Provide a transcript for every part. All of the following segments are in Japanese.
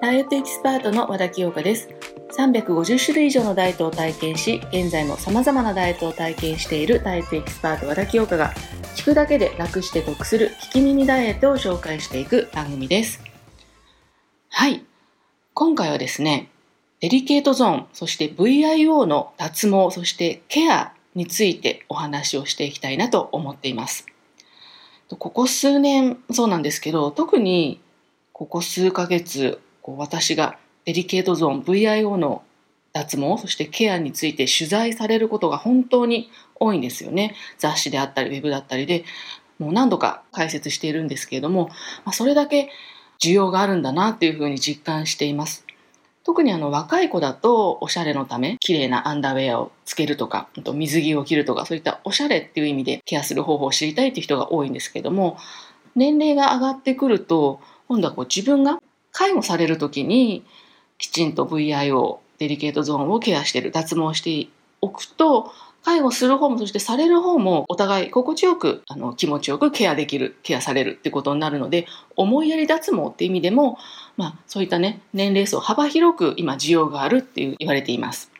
ダイエットエキスパートの和田清香です。350種類以上のダイエットを体験し、現在も様々なダイエットを体験しているダイエットエキスパート和田清香が、聞くだけで楽して得する聞き耳ダイエットを紹介していく番組です。はい。今回はですね、デリケートゾーン、そして VIO の脱毛、そしてケアについてお話をしていきたいなと思っています。ここ数年そうなんですけど、特にここ数ヶ月こう私がデリケートゾーン VIO の脱毛そしてケアについて取材されることが本当に多いんですよね。雑誌であったりウェブだったりでもう何度か解説しているんですけれども、ま、それだけ需要があるんだなっていうふうに実感しています。特にあの若い子だとおしゃれのため綺麗なアンダーウェアをつけるとかと水着を着るとかそういったおしゃれっていう意味でケアする方法を知りたいっていう人が多いんですけども年齢が上がってくると今度はこう自分が介護される時にきちんと VIO デリケートゾーンをケアしてる脱毛しておくと介護する方もそしてされる方もお互い心地よくあの気持ちよくケアできるケアされるってことになるので思いやり脱毛って意味でも、まあ、そういったね年齢層幅広く今需要があるっていう言われています。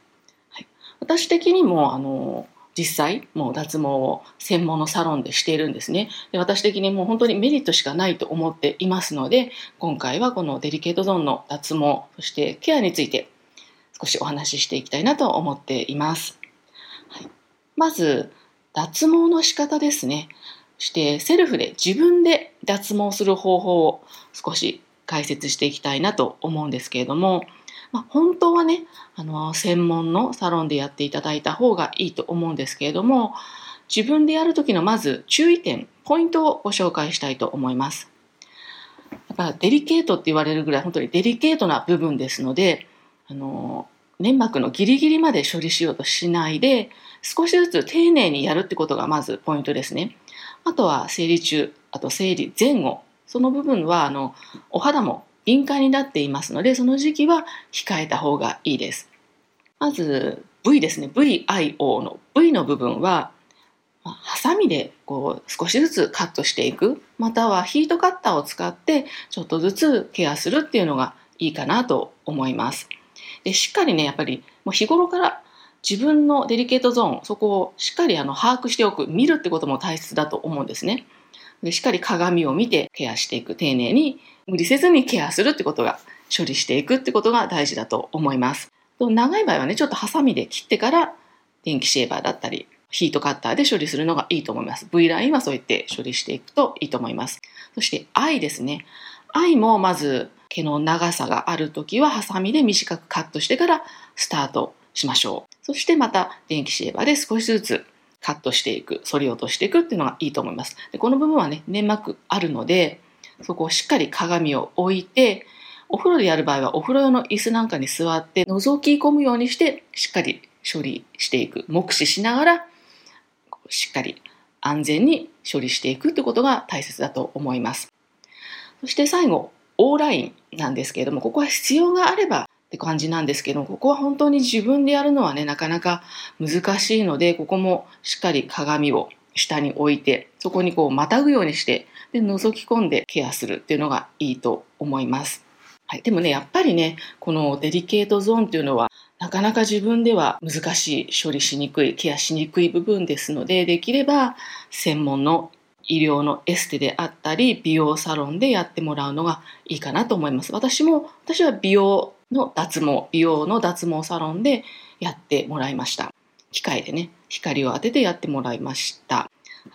はい、私的にもあの実際もう脱毛を専門のサロンでしているんですね。で私的にもう本当にメリットしかないと思っていますので今回はこのデリケートゾーンの脱毛そしてケアについて少しお話ししていきたいなと思っています、まず脱毛の仕方ですねそしてセルフで自分で脱毛する方法を少し解説していきたいなと思うんですけれどもまあ、本当はねあの専門のサロンでやっていただいた方がいいと思うんですけれども自分でやる時のまず注意点ポイントをご紹介したいと思います。やっぱデリケートって言われるぐらい本当にデリケートな部分ですのであの粘膜のギリギリまで処理しようとしないで少しずつ丁寧にやるってことがまずポイントですね。あとは生理中あと生理前後その部分はあのお肌も敏感になっていますので、その時期は控えた方がいいです。まず V ですね。VIO の V の部分は、ま、ハサミでこう少しずつカットしていく、またはヒートカッターを使ってちょっとずつケアするっていうのがいいかなと思います。でしっかりね、やっぱりもう日頃から自分のデリケートゾーン、そこをしっかりあの把握しておく、見るってことも大切だと思うんですね。でしっかり鏡を見てケアしていく、丁寧に無理せずにケアするってことが処理していくってことが大事だと思います。長い場合はね、ちょっとハサミで切ってから電気シェーバーだったり、ヒートカッターで処理するのがいいと思います。V ラインはそうやって処理していくといいと思います。そして、愛ですね。愛もまず毛の長さがあるときはハサミで短くカットしてからスタートしましょう。そしてまた電気シェーバーで少しずつカットしていく、反り落としていくっていうのがいいと思います。でこの部分はね、粘膜あるので、そこをしっかり鏡を置いて、お風呂でやる場合はお風呂用の椅子なんかに座って覗き込むようにしてしっかり処理していく。目視しながらしっかり安全に処理していくってことが大切だと思います。そして最後、オーラインなんですけれども、ここは必要があればって感じなんですけど、ここは本当に自分でやるのはね、なかなか難しいので、ここもしっかり鏡を下に置いて、そこにこうまたぐようにしてで覗き込んでケアするっていうのがいいと思います。はい、でもねやっぱりねこのデリケートゾーンっていうのはなかなか自分では難しい処理しにくいケアしにくい部分ですのでできれば専門の医療のエステであったり美容サロンでやってもらうのがいいかなと思います。私も私は美容の脱毛美容の脱毛サロンでやってもらいました。機械でね光を当ててやってもらいました。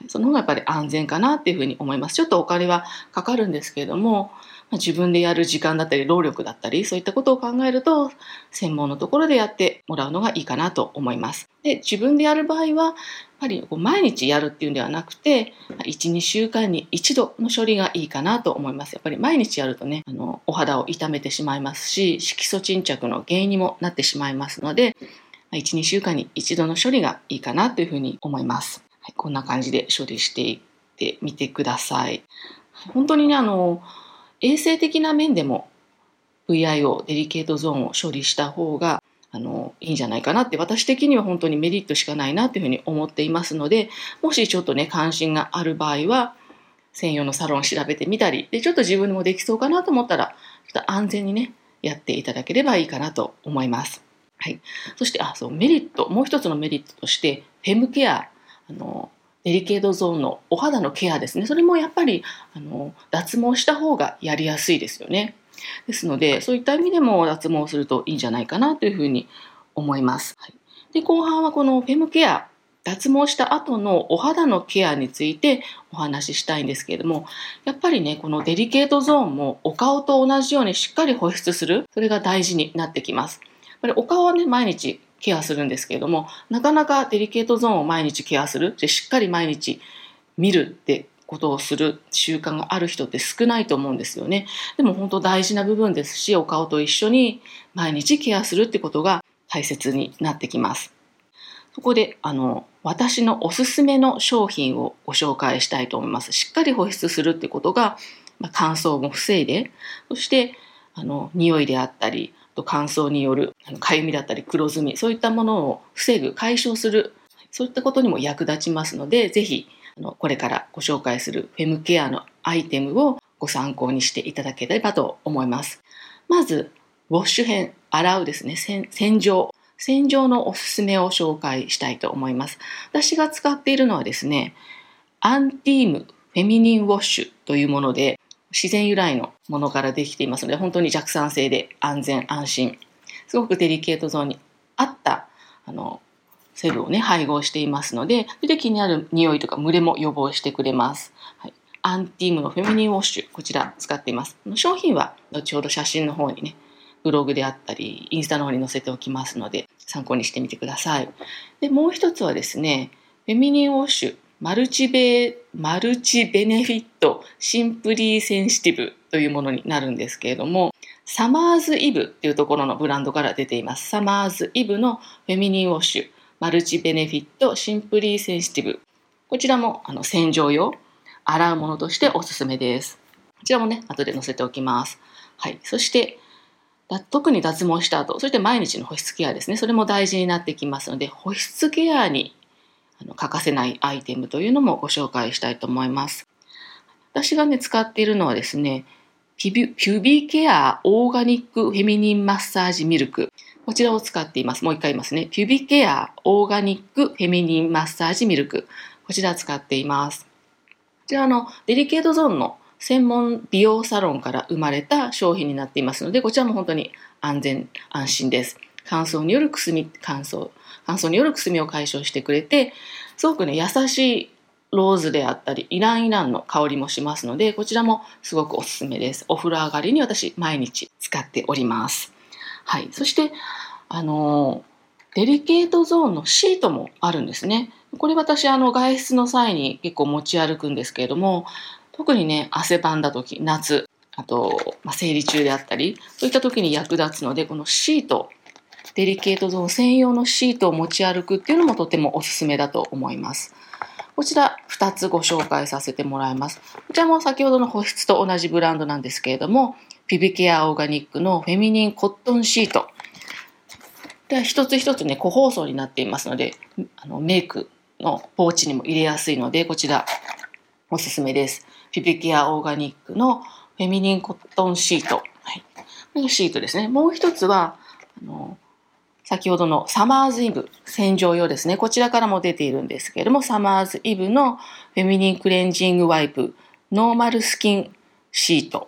その方がやっぱり安全かなっていうふうに思います。ちょっとお金はかかるんですけれども、自分でやる時間だったり労力だったりそういったことを考えると専門のところでやってもらうのがいいかなと思います。で自分でやる場合はやっぱりこう毎日やるっていうんではなくて12週間に一度の処理がいいかなと思います。やっぱり毎日やるとねあのお肌を痛めてしまいますし色素沈着の原因にもなってしまいますので12週間に一度の処理がいいかなというふうに思います。はい、こんな感じで処理していってみてください。本当にね、あの、衛生的な面でも VIO、デリケートゾーンを処理した方があのいいんじゃないかなって私的には本当にメリットしかないなというふうに思っていますのでもしちょっとね関心がある場合は専用のサロン調べてみたり、で、ちょっと自分でもできそうかなと思ったら、ちょっと安全にね、やっていただければいいかなと思います。はい。そして、あ、そう、メリット、もう一つのメリットとして、フェムケア、あの、デリケートゾーンのお肌のケアですね。それもやっぱり、あの、脱毛した方がやりやすいですよね。ですので、そういった意味でも脱毛するといいんじゃないかなというふうに思います。はい、で、後半はこのフェムケア、脱毛した後のお肌のケアについてお話ししたいんですけれども、やっぱりね、このデリケートゾーンもお顔と同じようにしっかり保湿する、それが大事になってきます。やっぱりお顔はね、毎日ケアするんですけれども、なかなかデリケートゾーンを毎日ケアする、でしっかり毎日見るってことをする習慣がある人って少ないと思うんですよね。でも本当大事な部分ですし、お顔と一緒に毎日ケアするってことが大切になってきます。そこで、あの、私のおすすめの商品をご紹介したいと思います。しっかり保湿するってことが、まあ、乾燥も防いで、そして、あの、匂いであったり、と乾燥によるかゆみだったり黒ずみ、そういったものを防ぐ、解消する、そういったことにも役立ちますので、ぜひ、あの、これからご紹介するフェムケアのアイテムをご参考にしていただければと思います。まず、ウォッシュ編、洗うですね、洗浄。洗浄のおすすめを紹介したいと思います。私が使っているのはですね、アンティームフェミニンウォッシュというもので、自然由来のものからできていますので、本当に弱酸性で安全安心。すごくデリケートゾーンに合った、あの、セルをね、配合していますので、それで気になる匂いとか蒸れも予防してくれます。はい、アンティームのフェミニンウォッシュ、こちら使っています。商品は後ほど写真の方にね、ブログであったり、インスタの方に載せておきますので、参考にしてみてください。で、もう一つはですね、フェミニンウォッシュ、マルチベ、マルチベネフィットシンプリーセンシティブというものになるんですけれども、サマーズイブっていうところのブランドから出ています。サマーズイブのフェミニンウォッシュ、マルチベネフィットシンプリーセンシティブ。こちらもあの洗浄用、洗うものとしておすすめです。こちらもね、後で載せておきます。はい。そして、特に脱毛した後、そして毎日の保湿ケアですね。それも大事になってきますので、保湿ケアにあの欠かせないアイテムというのもご紹介したいと思います。私がね、使っているのはですね、ピュピュビケアオーガニックフェミニンマッサージミルク。こちらを使っています。もう一回言いますね。ピュビケアオーガニックフェミニンマッサージミルク。こちら使っています。こちらのデリケートゾーンの専門美容サロンから生まれた商品になっていますので、こちらも本当に安全安心です。乾燥によるくすみ、乾燥、乾燥によるくすみを解消してくれて、すごくね、優しいローズであったり、イランイランの香りもしますので、こちらもすごくおすすめです。お風呂上がりに私、毎日使っております。はい。そして、あのデリケートゾーンのシートもあるんですね。これ私、あの、外出の際に結構持ち歩くんですけれども、特にね、汗ばんだ時、夏、あと、まあ、生理中であったり、そういった時に役立つので、このシート、デリケートゾーン専用のシートを持ち歩くっていうのもとてもおすすめだと思います。こちら2つご紹介させてもらいます。こちらも先ほどの保湿と同じブランドなんですけれども、ピビケアオーガニックのフェミニンコットンシート。で一つ一つね、個包装になっていますので、あのメイクのポーチにも入れやすいので、こちらおすすめです。ピビケアオーガニックのフェミニンコットンシート。はい。これシートですね。もう一つは、あの先ほどのサマーズイブ洗浄用ですね。こちらからも出ているんですけれども、サマーズイブのフェミニンクレンジングワイプノーマルスキンシート、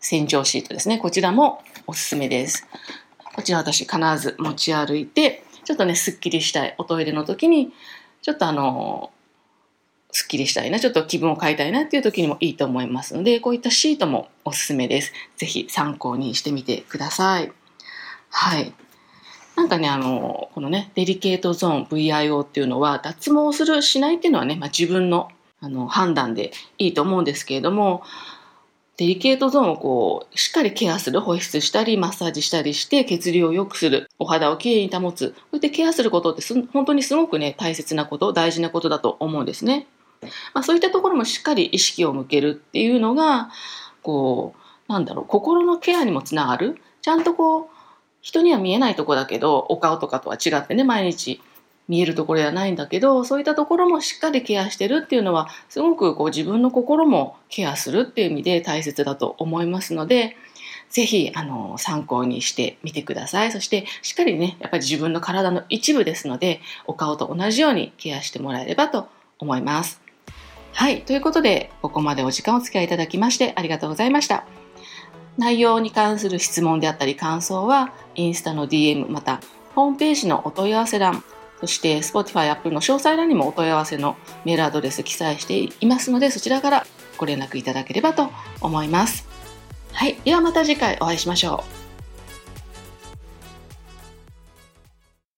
洗浄シートですね。こちらもおすすめです。こちら私必ず持ち歩いて、ちょっとね、すっきりしたい。おトイレの時に、ちょっとあの、すっきりしたいな、ちょっと気分を変えたいなっていう時にもいいと思いますので、こういったシートもおすすめです。ぜひ参考にしてみてください。はい。なんかね、あの、このね、デリケートゾーン VIO っていうのは、脱毛する、しないっていうのはね、まあ、自分のあの判断でいいと思うんですけれども、デリケートゾーンをこう、しっかりケアする、保湿したり、マッサージしたりして、血流を良くする、お肌をきれいに保つ、こうやってケアすることって本当にすごくね、大切なこと、大事なことだと思うんですね。まあ、そういったところもしっかり意識を向けるっていうのが、こう、なんだろう、心のケアにもつながる。ちゃんとこう、人には見えないとこだけど、お顔とかとは違ってね、毎日見えるところではないんだけどそういったところもしっかりケアしてるっていうのはすごくこう自分の心もケアするっていう意味で大切だと思いますのでぜひあの参考にしてみてください。そしてしっかりねやっぱり自分の体の一部ですのでお顔と同じようにケアしてもらえればと思います。はい。ということでここまでお時間お付き合いいただきましてありがとうございました。内容に関する質問であったり感想はインスタの DM またホームページのお問い合わせ欄そして Spotify、Apple の詳細欄にもお問い合わせのメールアドレス記載していますのでそちらからご連絡いただければと思います。はい。ではまた次回お会いしましょう。